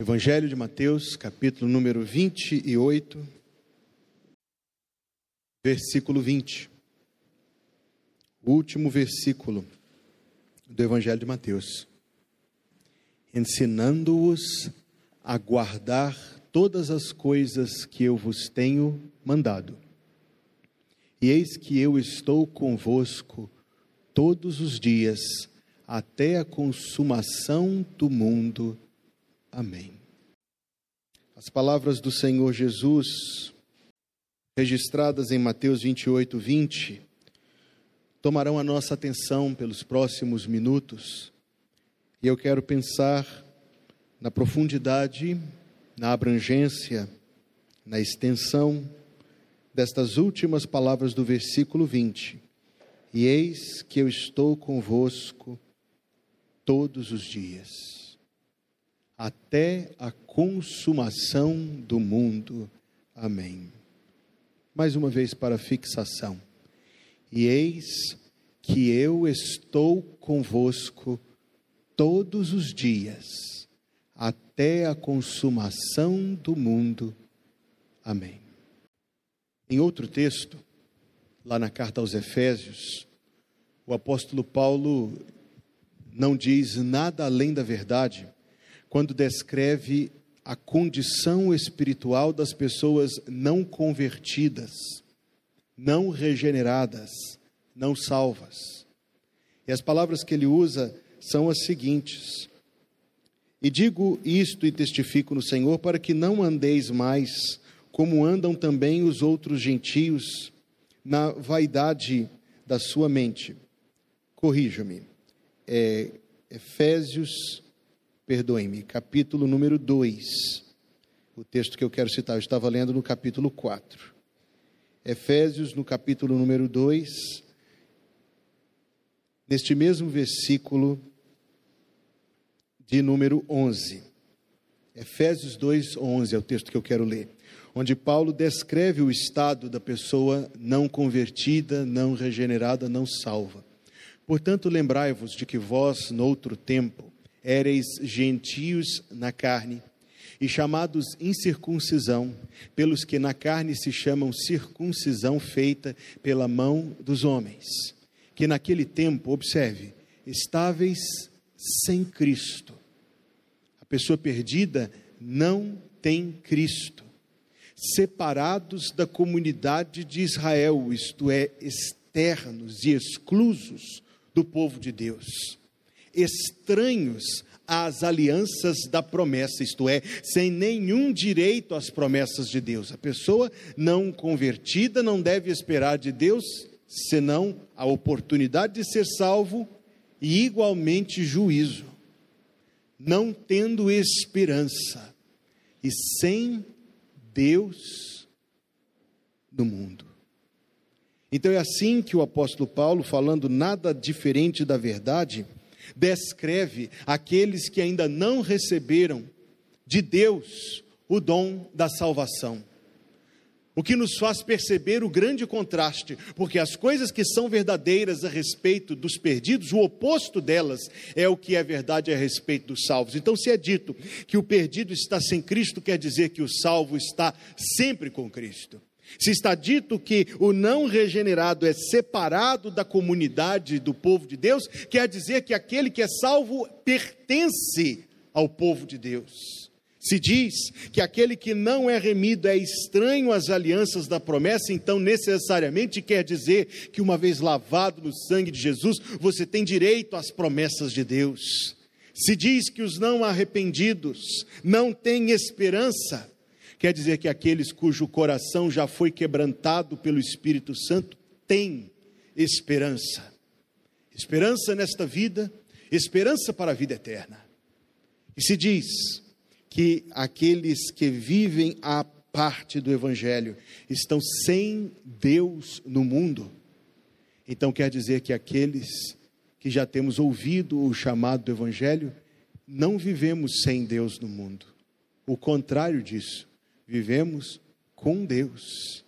Evangelho de Mateus, capítulo número 28, versículo 20. O último versículo do Evangelho de Mateus. Ensinando-os a guardar todas as coisas que eu vos tenho mandado. E eis que eu estou convosco todos os dias, até a consumação do mundo. Amém. As palavras do Senhor Jesus, registradas em Mateus 28, 20, tomarão a nossa atenção pelos próximos minutos. E eu quero pensar na profundidade, na abrangência, na extensão destas últimas palavras do versículo 20. E eis que eu estou convosco todos os dias até a consumação do mundo. Amém. Mais uma vez para fixação. E eis que eu estou convosco todos os dias, até a consumação do mundo. Amém. Em outro texto, lá na carta aos Efésios, o apóstolo Paulo não diz nada além da verdade quando descreve a condição espiritual das pessoas não convertidas, não regeneradas, não salvas. E as palavras que ele usa são as seguintes: E digo isto e testifico no Senhor, para que não andeis mais como andam também os outros gentios, na vaidade da sua mente. Corrija-me. É, Efésios perdoem-me, capítulo número 2. O texto que eu quero citar, eu estava lendo no capítulo 4. Efésios, no capítulo número 2, neste mesmo versículo de número 11. Efésios 2, 11 é o texto que eu quero ler, onde Paulo descreve o estado da pessoa não convertida, não regenerada, não salva. Portanto, lembrai-vos de que vós, noutro tempo, éreis gentios na carne, e chamados incircuncisão, pelos que na carne se chamam circuncisão feita pela mão dos homens, que naquele tempo, observe, estáveis sem Cristo. A pessoa perdida não tem Cristo. Separados da comunidade de Israel, isto é, externos e exclusos do povo de Deus estranhos às alianças da promessa, isto é, sem nenhum direito às promessas de Deus. A pessoa não convertida não deve esperar de Deus senão a oportunidade de ser salvo e igualmente juízo. Não tendo esperança e sem Deus no mundo. Então é assim que o apóstolo Paulo, falando nada diferente da verdade, descreve aqueles que ainda não receberam de Deus o dom da salvação. O que nos faz perceber o grande contraste, porque as coisas que são verdadeiras a respeito dos perdidos, o oposto delas é o que é verdade a respeito dos salvos. Então, se é dito que o perdido está sem Cristo, quer dizer que o salvo está sempre com Cristo. Se está dito que o não regenerado é separado da comunidade do povo de Deus, quer dizer que aquele que é salvo pertence ao povo de Deus. Se diz que aquele que não é remido é estranho às alianças da promessa, então necessariamente quer dizer que, uma vez lavado no sangue de Jesus, você tem direito às promessas de Deus. Se diz que os não arrependidos não têm esperança, Quer dizer que aqueles cujo coração já foi quebrantado pelo Espírito Santo têm esperança. Esperança nesta vida, esperança para a vida eterna. E se diz que aqueles que vivem a parte do Evangelho estão sem Deus no mundo. Então quer dizer que aqueles que já temos ouvido o chamado do Evangelho, não vivemos sem Deus no mundo. O contrário disso, vivemos com Deus,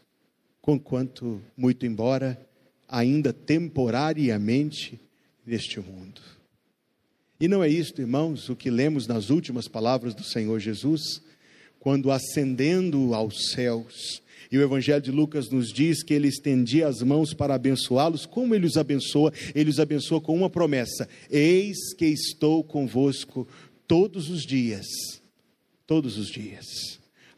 conquanto, muito embora, ainda temporariamente neste mundo. E não é isto, irmãos, o que lemos nas últimas palavras do Senhor Jesus, quando ascendendo aos céus, e o Evangelho de Lucas nos diz que ele estendia as mãos para abençoá-los. Como ele os abençoa? Ele os abençoa com uma promessa: Eis que estou convosco todos os dias, todos os dias,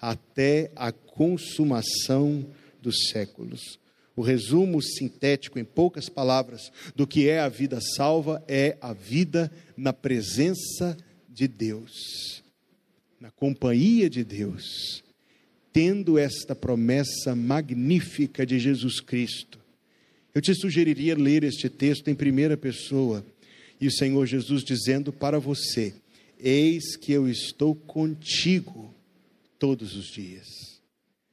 até a consumação dos séculos. O resumo sintético, em poucas palavras, do que é a vida salva é a vida na presença de Deus, na companhia de Deus tendo esta promessa magnífica de Jesus Cristo. Eu te sugeriria ler este texto em primeira pessoa e o Senhor Jesus dizendo para você: Eis que eu estou contigo todos os dias.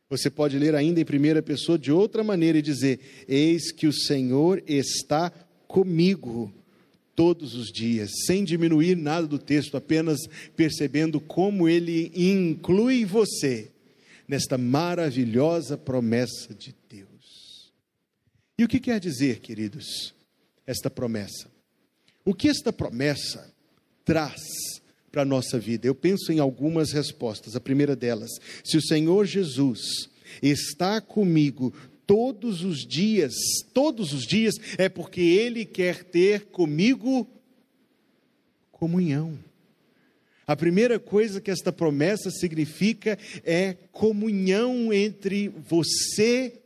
Você pode ler ainda em primeira pessoa de outra maneira e dizer: Eis que o Senhor está comigo todos os dias, sem diminuir nada do texto, apenas percebendo como ele inclui você nesta maravilhosa promessa de Deus. E o que quer dizer, queridos, esta promessa? O que esta promessa traz para a nossa vida? Eu penso em algumas respostas. A primeira delas, se o Senhor Jesus está comigo todos os dias, todos os dias, é porque Ele quer ter comigo comunhão. A primeira coisa que esta promessa significa é comunhão entre você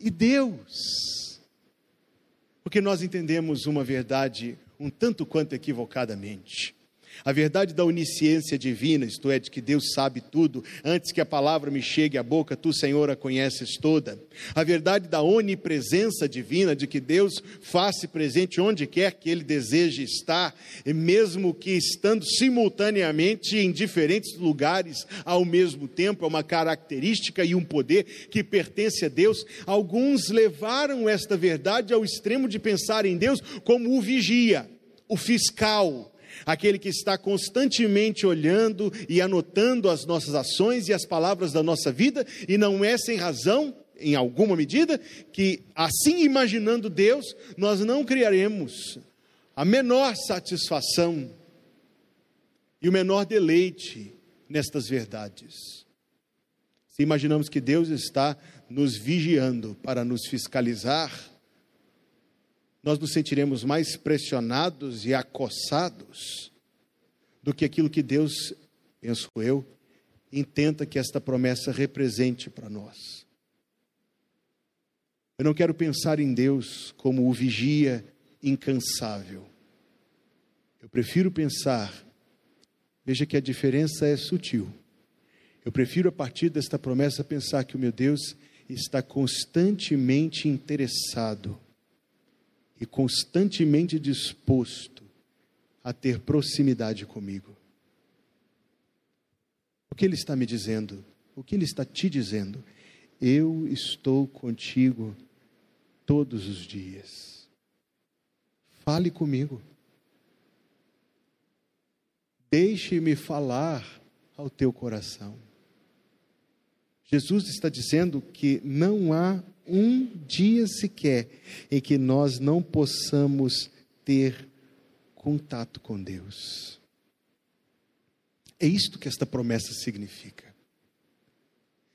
e Deus. Porque nós entendemos uma verdade um tanto quanto equivocadamente. A verdade da onisciência divina, isto é, de que Deus sabe tudo, antes que a palavra me chegue à boca, tu, Senhor, a conheces toda. A verdade da onipresença divina, de que Deus faça presente onde quer que Ele deseje estar, mesmo que estando simultaneamente em diferentes lugares ao mesmo tempo, é uma característica e um poder que pertence a Deus. Alguns levaram esta verdade ao extremo de pensar em Deus como o vigia, o fiscal, aquele que está constantemente olhando e anotando as nossas ações e as palavras da nossa vida, e não é sem razão, em alguma medida, que assim imaginando Deus, nós não criaremos a menor satisfação e o menor deleite nestas verdades. Se imaginamos que Deus está nos vigiando para nos fiscalizar, nós nos sentiremos mais pressionados e acossados do que aquilo que Deus, penso eu, intenta que esta promessa represente para nós. Eu não quero pensar em Deus como o vigia incansável. Eu prefiro pensar, veja que a diferença é sutil. Eu prefiro, a partir desta promessa, pensar que o meu Deus está constantemente interessado e constantemente disposto a ter proximidade comigo. O que ele está me dizendo? O que ele está te dizendo? Eu estou contigo todos os dias. Fale comigo. Deixe-me falar ao teu coração. Jesus está dizendo que não há um dia sequer em que nós não possamos ter contato com Deus. É isto que esta promessa significa.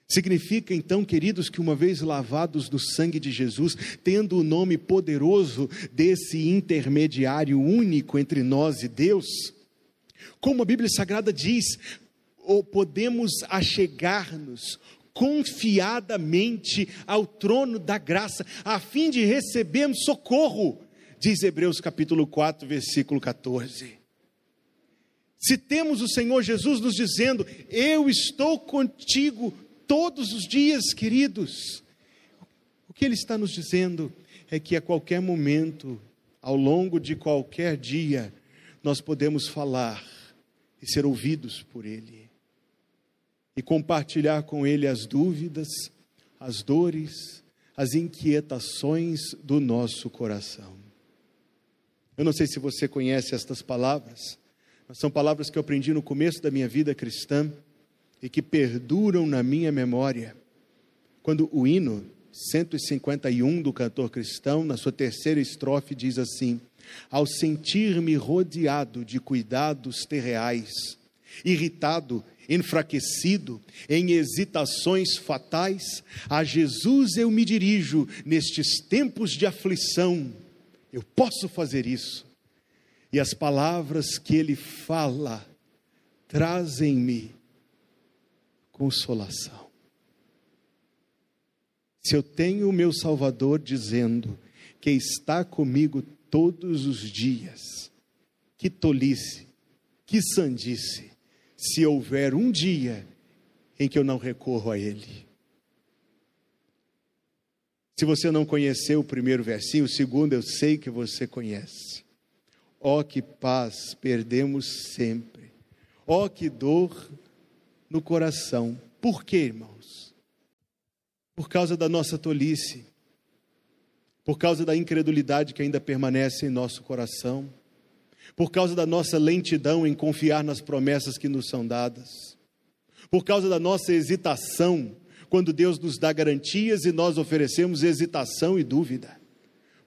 Significa então, queridos, que uma vez lavados do sangue de Jesus, tendo o nome poderoso desse intermediário único entre nós e Deus, como a Bíblia Sagrada diz, podemos achegar-nos confiadamente ao trono da graça, a fim de recebermos socorro, diz Hebreus capítulo 4, versículo 14. Se temos o Senhor Jesus nos dizendo: Eu estou contigo todos os dias, queridos, o que Ele está nos dizendo é que a qualquer momento, ao longo de qualquer dia, nós podemos falar e ser ouvidos por Ele e compartilhar com Ele as dúvidas, as dores, as inquietações do nosso coração. Eu não sei se você conhece estas palavras, mas são palavras que eu aprendi no começo da minha vida cristã e que perduram na minha memória. Quando o hino 151 do cantor cristão, na sua terceira estrofe, diz assim: Ao sentir-me rodeado de cuidados terreais, irritado, enfraquecido, em hesitações fatais, a Jesus eu me dirijo nestes tempos de aflição. Eu posso fazer isso. E as palavras que ele fala trazem-me consolação. Se eu tenho o meu Salvador dizendo que está comigo todos os dias, que tolice, que sandice, se houver um dia em que eu não recorro a Ele. Se você não conheceu o primeiro versinho, o segundo eu sei que você conhece. Ó oh, que paz perdemos sempre. Ó oh, que dor no coração. Por quê, irmãos? Por causa da nossa tolice. Por causa da incredulidade que ainda permanece em nosso coração por causa da nossa lentidão em confiar nas promessas que nos são dadas, por causa da nossa hesitação, quando Deus nos dá garantias e nós oferecemos hesitação e dúvida.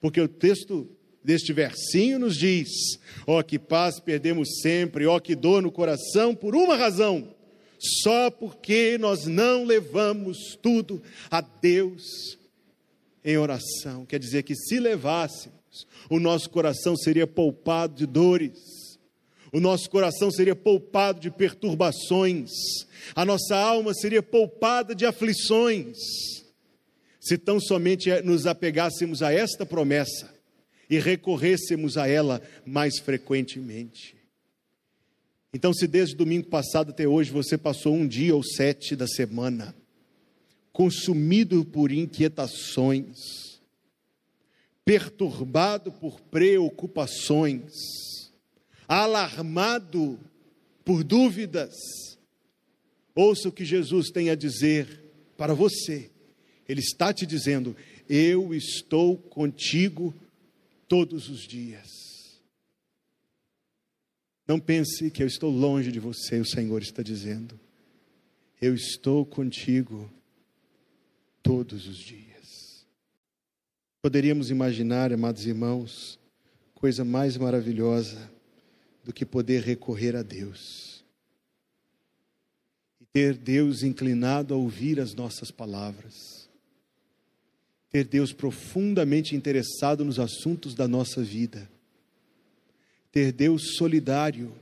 Porque o texto deste versinho nos diz: ó, oh, que paz perdemos sempre, ó, oh, que dor no coração, por uma razão, só porque nós não levamos tudo a Deus em oração. Quer dizer que se levássemos, o nosso coração seria poupado de dores, o nosso coração seria poupado de perturbações, a nossa alma seria poupada de aflições, se tão somente nos apegássemos a esta promessa e recorrêssemos a ela mais frequentemente. Então, se desde domingo passado até hoje você passou um dia ou sete da semana consumido por inquietações, perturbado por preocupações, alarmado por dúvidas, ouça o que Jesus tem a dizer para você. Ele está te dizendo: Eu estou contigo todos os dias. Não pense que eu estou longe de você, o Senhor está dizendo. Eu estou contigo todos os dias. Poderíamos imaginar, amados irmãos, coisa mais maravilhosa do que poder recorrer a Deus. E ter Deus inclinado a ouvir as nossas palavras, ter Deus profundamente interessado nos assuntos da nossa vida, ter Deus solidário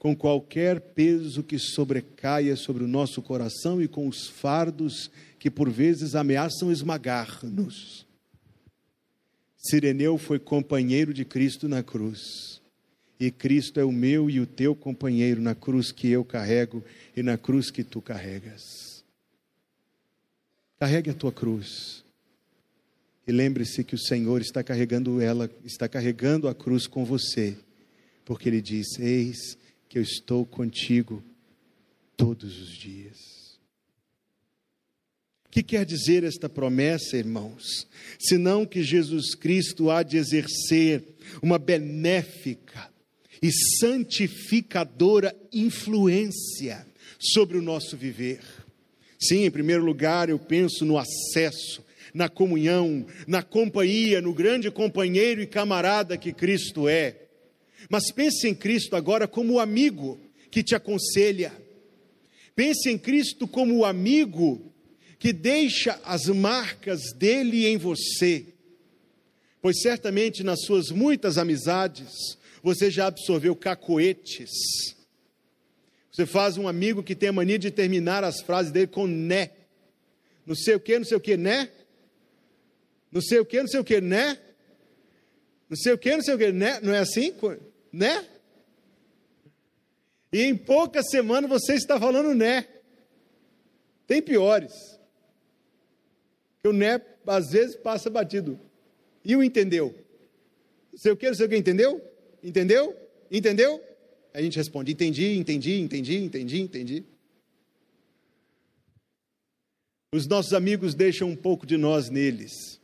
com qualquer peso que sobrecaia sobre o nosso coração e com os fardos que por vezes ameaçam esmagar-nos Sireneu foi companheiro de Cristo na cruz. E Cristo é o meu e o teu companheiro na cruz que eu carrego e na cruz que tu carregas. Carregue a tua cruz. E lembre-se que o Senhor está carregando ela, está carregando a cruz com você, porque ele diz: Eis que eu estou contigo todos os dias. O que quer dizer esta promessa, irmãos? Senão que Jesus Cristo há de exercer uma benéfica e santificadora influência sobre o nosso viver. Sim, em primeiro lugar, eu penso no acesso, na comunhão, na companhia, no grande companheiro e camarada que Cristo é. Mas pense em Cristo agora como o amigo que te aconselha. Pense em Cristo como o amigo que deixa as marcas dele em você, pois certamente nas suas muitas amizades você já absorveu cacoetes. Você faz um amigo que tem a mania de terminar as frases dele com né. Não sei o que, não sei o que, né? Não sei o que, não sei o que, né? Não sei o que, não sei o que, né? Não é assim? Né? E em poucas semanas você está falando né. Tem piores que o né às vezes passa batido. E o entendeu? Sei o que, não sei o que, entendeu? Entendeu? Entendeu? A gente responde: entendi, entendi, entendi, entendi, entendi. Os nossos amigos deixam um pouco de nós neles,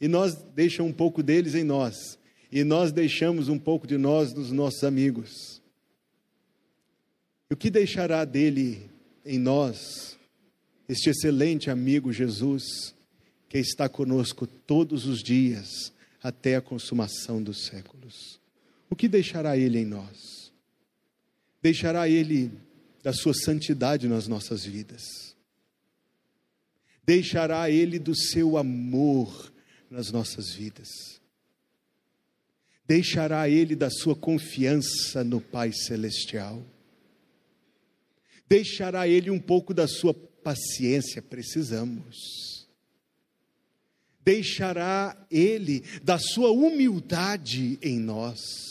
e nós deixam um pouco deles em nós, e nós deixamos um pouco de nós nos nossos amigos. E o que deixará dele em nós, este excelente amigo Jesus? Que está conosco todos os dias até a consumação dos séculos. O que deixará Ele em nós? Deixará Ele da sua santidade nas nossas vidas. Deixará Ele do seu amor nas nossas vidas. Deixará Ele da sua confiança no Pai Celestial. Deixará Ele um pouco da sua paciência, precisamos. Deixará Ele da sua humildade em nós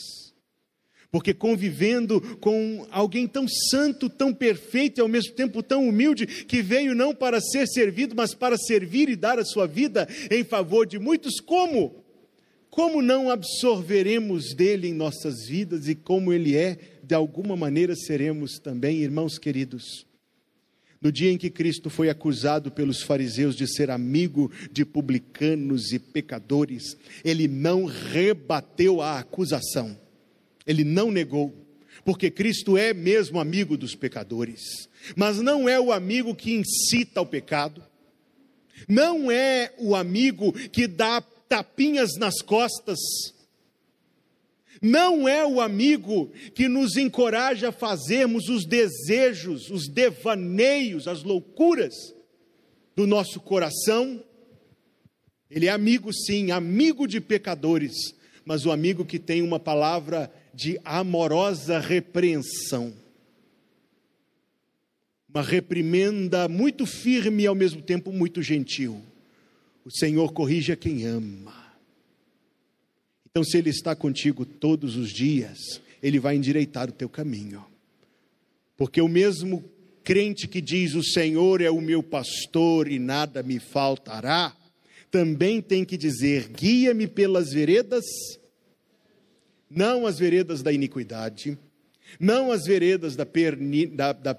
porque convivendo com alguém tão santo, tão perfeito e ao mesmo tempo tão humilde, que veio não para ser servido, mas para servir e dar a sua vida em favor de muitos, como? Como não absorveremos dele em nossas vidas e como ele é, de alguma maneira seremos também, irmãos queridos. No dia em que Cristo foi acusado pelos fariseus de ser amigo de publicanos e pecadores, ele não rebateu a acusação. Ele não negou, porque Cristo é mesmo amigo dos pecadores, mas não é o amigo que incita ao pecado, não é o amigo que dá tapinhas nas costas, não é o amigo que nos encoraja a fazermos os desejos, os devaneios, as loucuras do nosso coração. Ele é amigo, sim, amigo de pecadores, mas o amigo que tem uma palavra de amorosa repreensão. Uma reprimenda muito firme e ao mesmo tempo muito gentil. O Senhor corrige a quem ama. Então, se Ele está contigo todos os dias, Ele vai endireitar o teu caminho. Porque o mesmo crente que diz: O Senhor é o meu pastor e nada me faltará, também tem que dizer: Guia-me pelas veredas não as veredas da iniquidade, não as veredas da, perni, da, da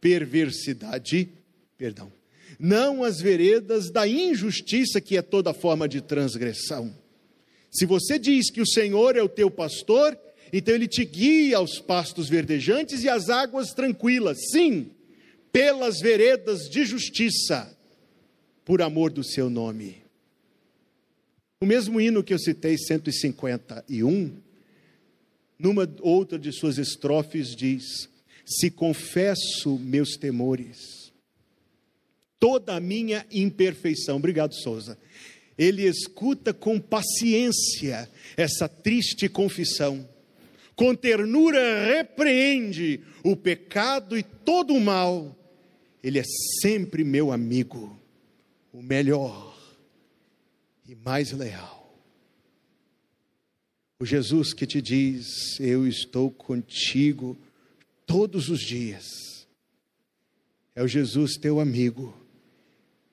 perversidade, perdão, não as veredas da injustiça, que é toda forma de transgressão. Se você diz que o Senhor é o teu pastor, então ele te guia aos pastos verdejantes e às águas tranquilas, sim, pelas veredas de justiça, por amor do seu nome. O mesmo hino que eu citei, 151, numa outra de suas estrofes diz: Se confesso meus temores, toda a minha imperfeição. Obrigado, Souza. Ele escuta com paciência essa triste confissão. Com ternura repreende o pecado e todo o mal. Ele é sempre meu amigo, o melhor e mais leal. O Jesus que te diz: Eu estou contigo todos os dias. É o Jesus teu amigo,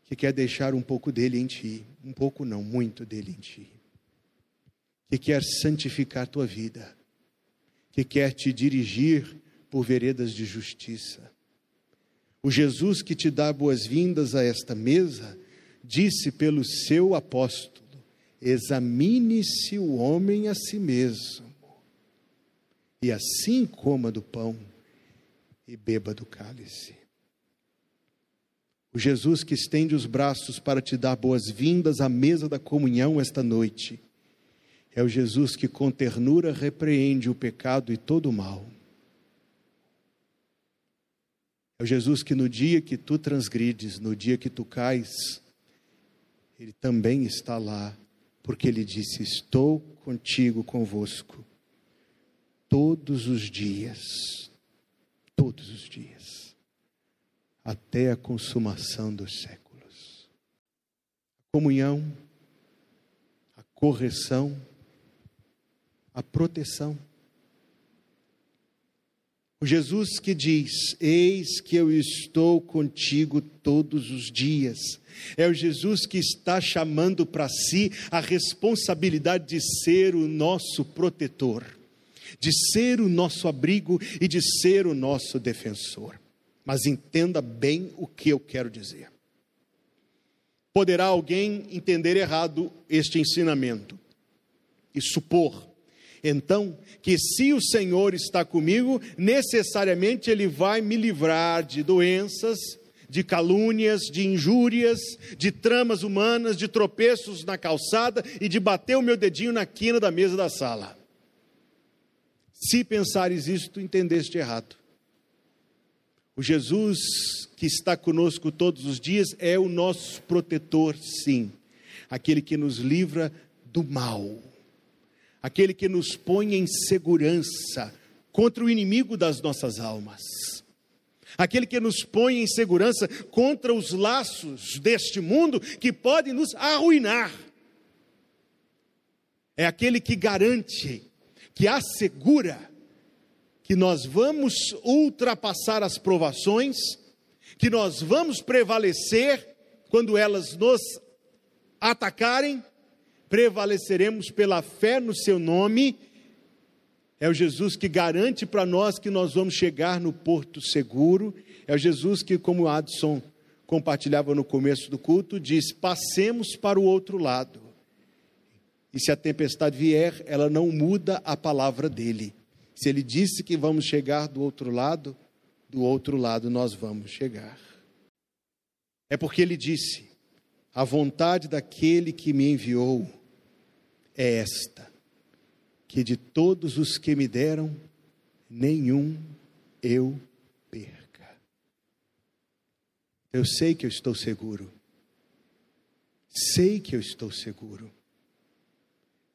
que quer deixar um pouco dele em ti, um pouco não, muito dele em ti. Que quer santificar tua vida, que quer te dirigir por veredas de justiça. O Jesus que te dá boas-vindas a esta mesa disse pelo seu apóstolo: examine-se o homem a si mesmo, e assim coma do pão e beba do cálice. O Jesus que estende os braços para te dar boas-vindas à mesa da comunhão esta noite, é o Jesus que com ternura repreende o pecado e todo o mal. É o Jesus que no dia que tu transgrides, no dia que tu cais, ele também está lá, porque ele disse: Estou contigo, convosco, todos os dias, todos os dias, até a consumação dos séculos. A comunhão, a correção, a proteção. O Jesus que diz: Eis que eu estou contigo todos os dias. É o Jesus que está chamando para si a responsabilidade de ser o nosso protetor, de ser o nosso abrigo e de ser o nosso defensor. Mas entenda bem o que eu quero dizer. Poderá alguém entender errado este ensinamento e supor então, que se o Senhor está comigo, necessariamente Ele vai me livrar de doenças, de calúnias, de injúrias, de tramas humanas, de tropeços na calçada e de bater o meu dedinho na quina da mesa da sala. Se pensares isto, entendeste errado. O Jesus que está conosco todos os dias é o nosso protetor, sim, aquele que nos livra do mal, aquele que nos põe em segurança contra o inimigo das nossas almas. Aquele que nos põe em segurança contra os laços deste mundo que podem nos arruinar. É aquele que garante, que assegura que nós vamos ultrapassar as provações, que nós vamos prevalecer quando elas nos atacarem, prevaleceremos pela fé no seu nome é o Jesus que garante para nós que nós vamos chegar no porto seguro. É o Jesus que, como o Adson compartilhava no começo do culto, diz: passemos para o outro lado. E se a tempestade vier, ela não muda a palavra dele. Se ele disse que vamos chegar do outro lado, do outro lado nós vamos chegar. É porque ele disse: a vontade daquele que me enviou é esta que de todos os que me deram, nenhum eu perca. Eu sei que eu estou seguro. Sei que eu estou seguro.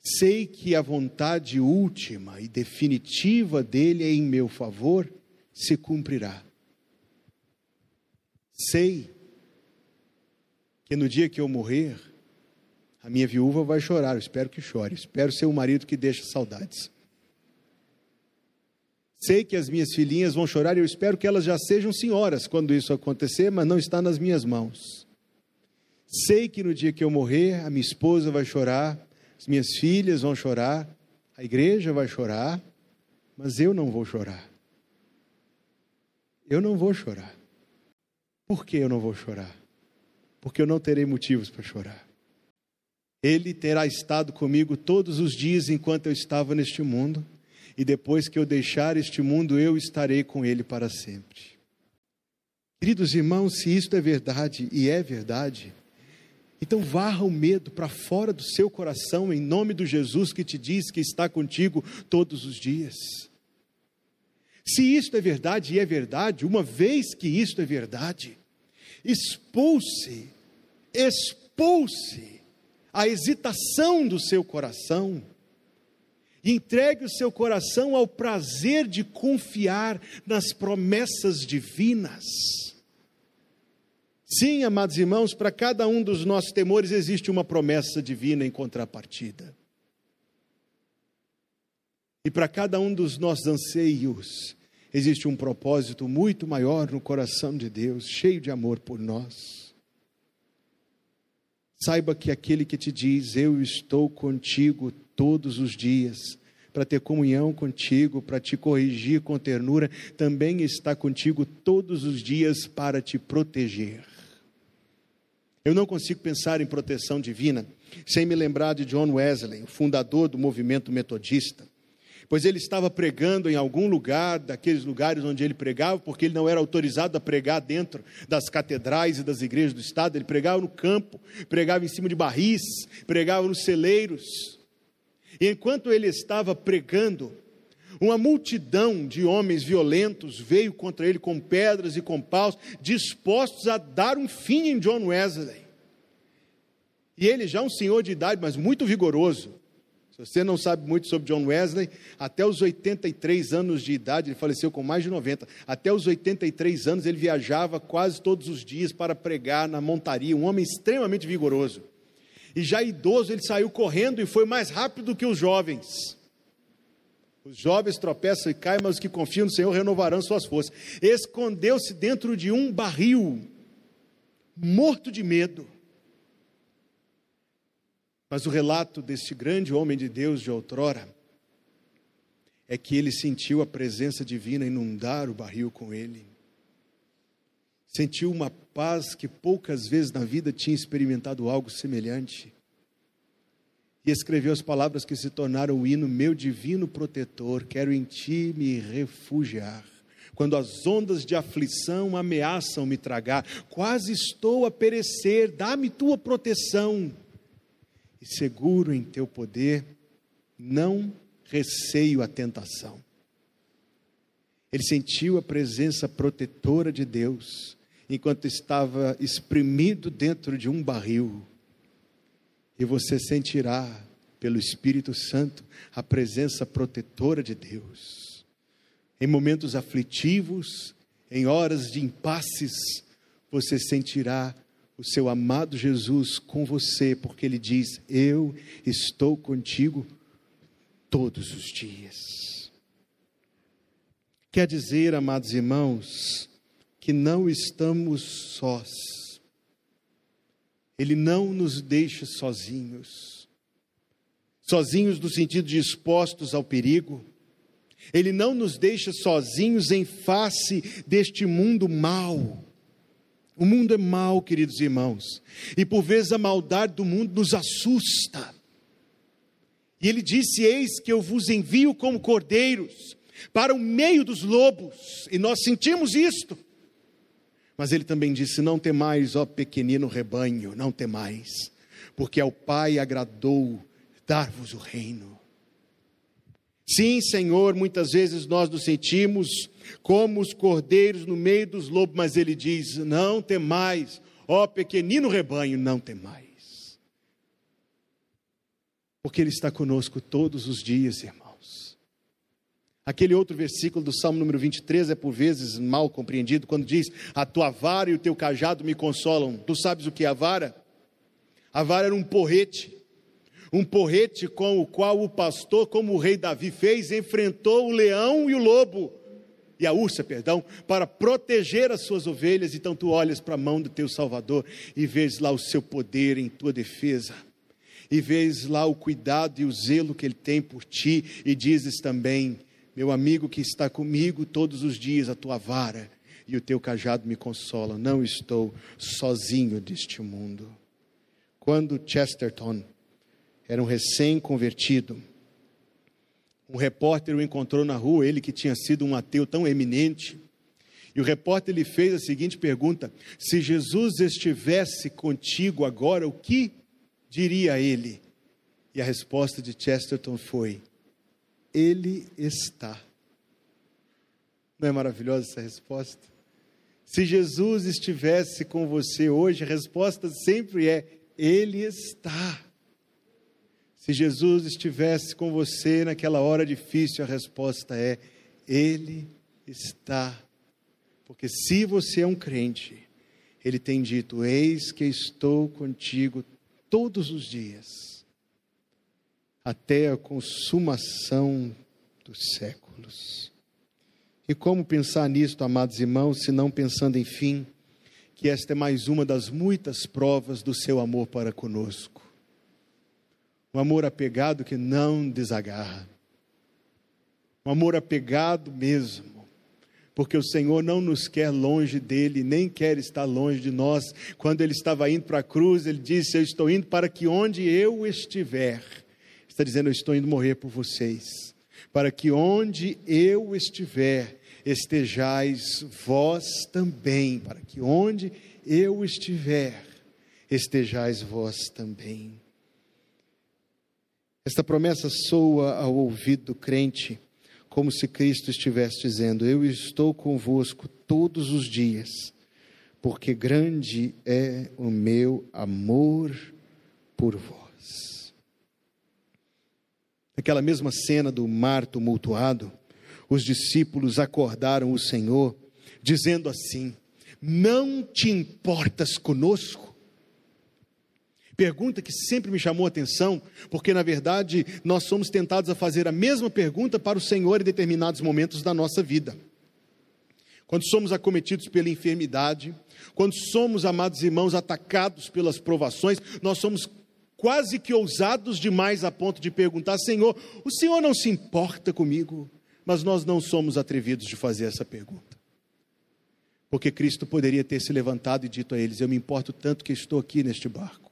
Sei que a vontade última e definitiva dele em meu favor se cumprirá. Sei que no dia que eu morrer, a minha viúva vai chorar, eu espero que chore. Espero ser um marido que deixa saudades. Sei que as minhas filhinhas vão chorar e eu espero que elas já sejam senhoras quando isso acontecer, mas não está nas minhas mãos. Sei que no dia que eu morrer, a minha esposa vai chorar, as minhas filhas vão chorar, a igreja vai chorar, mas eu não vou chorar. Eu não vou chorar. Por que eu não vou chorar? Porque eu não terei motivos para chorar. Ele terá estado comigo todos os dias enquanto eu estava neste mundo, e depois que eu deixar este mundo, eu estarei com ele para sempre. Queridos irmãos, se isto é verdade, e é verdade, então varra o medo para fora do seu coração, em nome do Jesus que te diz que está contigo todos os dias. Se isto é verdade, e é verdade, uma vez que isto é verdade, expulse, expulse a hesitação do seu coração. E entregue o seu coração ao prazer de confiar nas promessas divinas. Sim, amados irmãos, para cada um dos nossos temores existe uma promessa divina em contrapartida. E para cada um dos nossos anseios, existe um propósito muito maior no coração de Deus, cheio de amor por nós. Saiba que aquele que te diz, Eu estou contigo todos os dias, para ter comunhão contigo, para te corrigir com ternura, também está contigo todos os dias para te proteger. Eu não consigo pensar em proteção divina sem me lembrar de John Wesley, o fundador do movimento metodista pois ele estava pregando em algum lugar, daqueles lugares onde ele pregava, porque ele não era autorizado a pregar dentro das catedrais e das igrejas do estado, ele pregava no campo, pregava em cima de barris, pregava nos celeiros. E enquanto ele estava pregando, uma multidão de homens violentos veio contra ele com pedras e com paus, dispostos a dar um fim em John Wesley. E ele, já um senhor de idade, mas muito vigoroso, você não sabe muito sobre John Wesley, até os 83 anos de idade, ele faleceu com mais de 90. Até os 83 anos ele viajava quase todos os dias para pregar na montaria, um homem extremamente vigoroso. E já idoso, ele saiu correndo e foi mais rápido que os jovens. Os jovens tropeçam e caem, mas os que confiam no Senhor renovarão suas forças. Escondeu-se dentro de um barril, morto de medo. Mas o relato deste grande homem de Deus de outrora é que ele sentiu a presença divina inundar o barril com ele. Sentiu uma paz que poucas vezes na vida tinha experimentado algo semelhante. E escreveu as palavras que se tornaram o hino: Meu divino protetor, quero em ti me refugiar. quando as ondas de aflição ameaçam me tragar, quase estou a perecer, dá-me tua proteção. E seguro em teu poder, não receio a tentação. Ele sentiu a presença protetora de Deus enquanto estava espremido dentro de um barril. E você sentirá, pelo Espírito Santo, a presença protetora de Deus. Em momentos aflitivos, em horas de impasses, você sentirá o seu amado Jesus com você, porque ele diz: Eu estou contigo todos os dias. Quer dizer, amados irmãos, que não estamos sós. Ele não nos deixa sozinhos. Sozinhos no sentido de expostos ao perigo. Ele não nos deixa sozinhos em face deste mundo mau. O mundo é mau, queridos irmãos, e por vezes a maldade do mundo nos assusta. E ele disse: Eis que eu vos envio como cordeiros para o meio dos lobos, e nós sentimos isto. Mas ele também disse: Não temais, ó pequenino rebanho, não temais, porque ao Pai agradou dar-vos o reino. Sim, Senhor, muitas vezes nós nos sentimos como os cordeiros no meio dos lobos, mas ele diz: Não temais, ó pequenino rebanho, não temais. Porque ele está conosco todos os dias, irmão. Aquele outro versículo do Salmo número 23 é por vezes mal compreendido, quando diz: A tua vara e o teu cajado me consolam. Tu sabes o que é a vara? A vara era um porrete, um porrete com o qual o pastor, como o rei Davi fez, enfrentou o leão e o lobo, e a ursa, perdão, para proteger as suas ovelhas. Então tu olhas para a mão do teu Salvador e vês lá o seu poder em tua defesa e vês lá o cuidado e o zelo que ele tem por ti, e dizes também: meu amigo que está comigo todos os dias, a tua vara e o teu cajado me consolam. Não estou sozinho deste mundo. Quando Chesterton era um recém-convertido, um repórter o encontrou na rua, ele que tinha sido um ateu tão eminente. E o repórter lhe fez a seguinte pergunta: Se Jesus estivesse contigo agora, o que diria ele? E a resposta de Chesterton foi: ele está. Não é maravilhosa essa resposta? Se Jesus estivesse com você hoje, a resposta sempre é: Ele está. Se Jesus estivesse com você naquela hora difícil, a resposta é: Ele está. Porque se você é um crente, Ele tem dito: Eis que estou contigo todos os dias até a consumação dos séculos. E como pensar nisto, amados irmãos, se não pensando, enfim, que esta é mais uma das muitas provas do seu amor para conosco. Um amor apegado que não desagarra. Um amor apegado mesmo, porque o Senhor não nos quer longe dele, nem quer estar longe de nós. Quando ele estava indo para a cruz, ele disse: Eu estou indo para que onde eu estiver, está dizendo: Eu estou indo morrer por vocês, para que onde eu estiver, estejais vós também, para que onde eu estiver, estejais vós também. Esta promessa soa ao ouvido do crente como se Cristo estivesse dizendo: Eu estou convosco todos os dias, porque grande é o meu amor por vós. Naquela mesma cena do mar tumultuado, os discípulos acordaram o Senhor, dizendo assim: Não te importas conosco? Pergunta que sempre me chamou a atenção, porque na verdade nós somos tentados a fazer a mesma pergunta para o Senhor em determinados momentos da nossa vida. Quando somos acometidos pela enfermidade, quando somos, amados irmãos, atacados pelas provações, nós somos quase que ousados demais a ponto de perguntar: Senhor, o Senhor não se importa comigo? Mas nós não somos atrevidos de fazer essa pergunta. Porque Cristo poderia ter se levantado e dito a eles: Eu me importo tanto que estou aqui neste barco.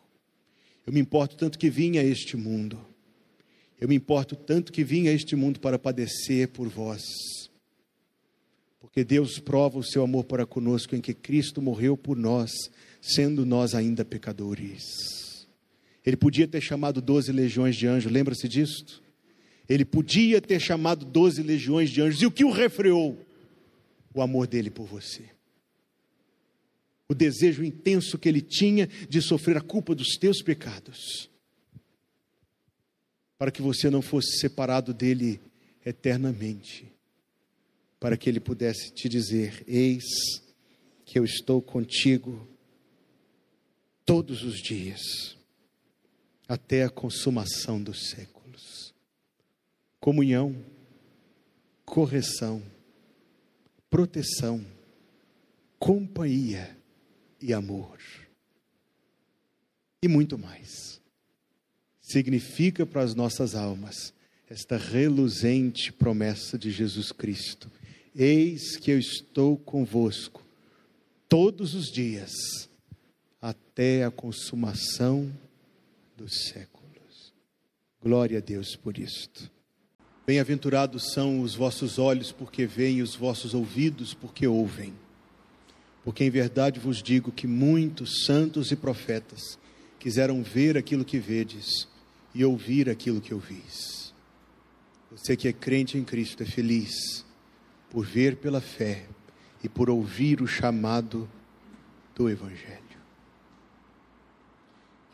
Eu me importo tanto que vim a este mundo. Eu me importo tanto que vim a este mundo para padecer por vós. Porque Deus prova o seu amor para conosco em que Cristo morreu por nós, sendo nós ainda pecadores. Ele podia ter chamado doze legiões de anjos, lembra-se disto? Ele podia ter chamado doze legiões de anjos, e o que o refreou? O amor dele por você. O desejo intenso que ele tinha de sofrer a culpa dos teus pecados, para que você não fosse separado dele eternamente, para que ele pudesse te dizer: Eis que eu estou contigo todos os dias, até a consumação dos séculos. Comunhão, correção, proteção, companhia e amor. E muito mais. Significa para as nossas almas esta reluzente promessa de Jesus Cristo: Eis que eu estou convosco todos os dias, até a consumação dos séculos. Glória a Deus por isto. Bem-aventurados são os vossos olhos, porque veem, os vossos ouvidos, porque ouvem. Porque em verdade vos digo que muitos santos e profetas quiseram ver aquilo que vedes e ouvir aquilo que ouvis. Você que é crente em Cristo é feliz por ver pela fé e por ouvir o chamado do Evangelho.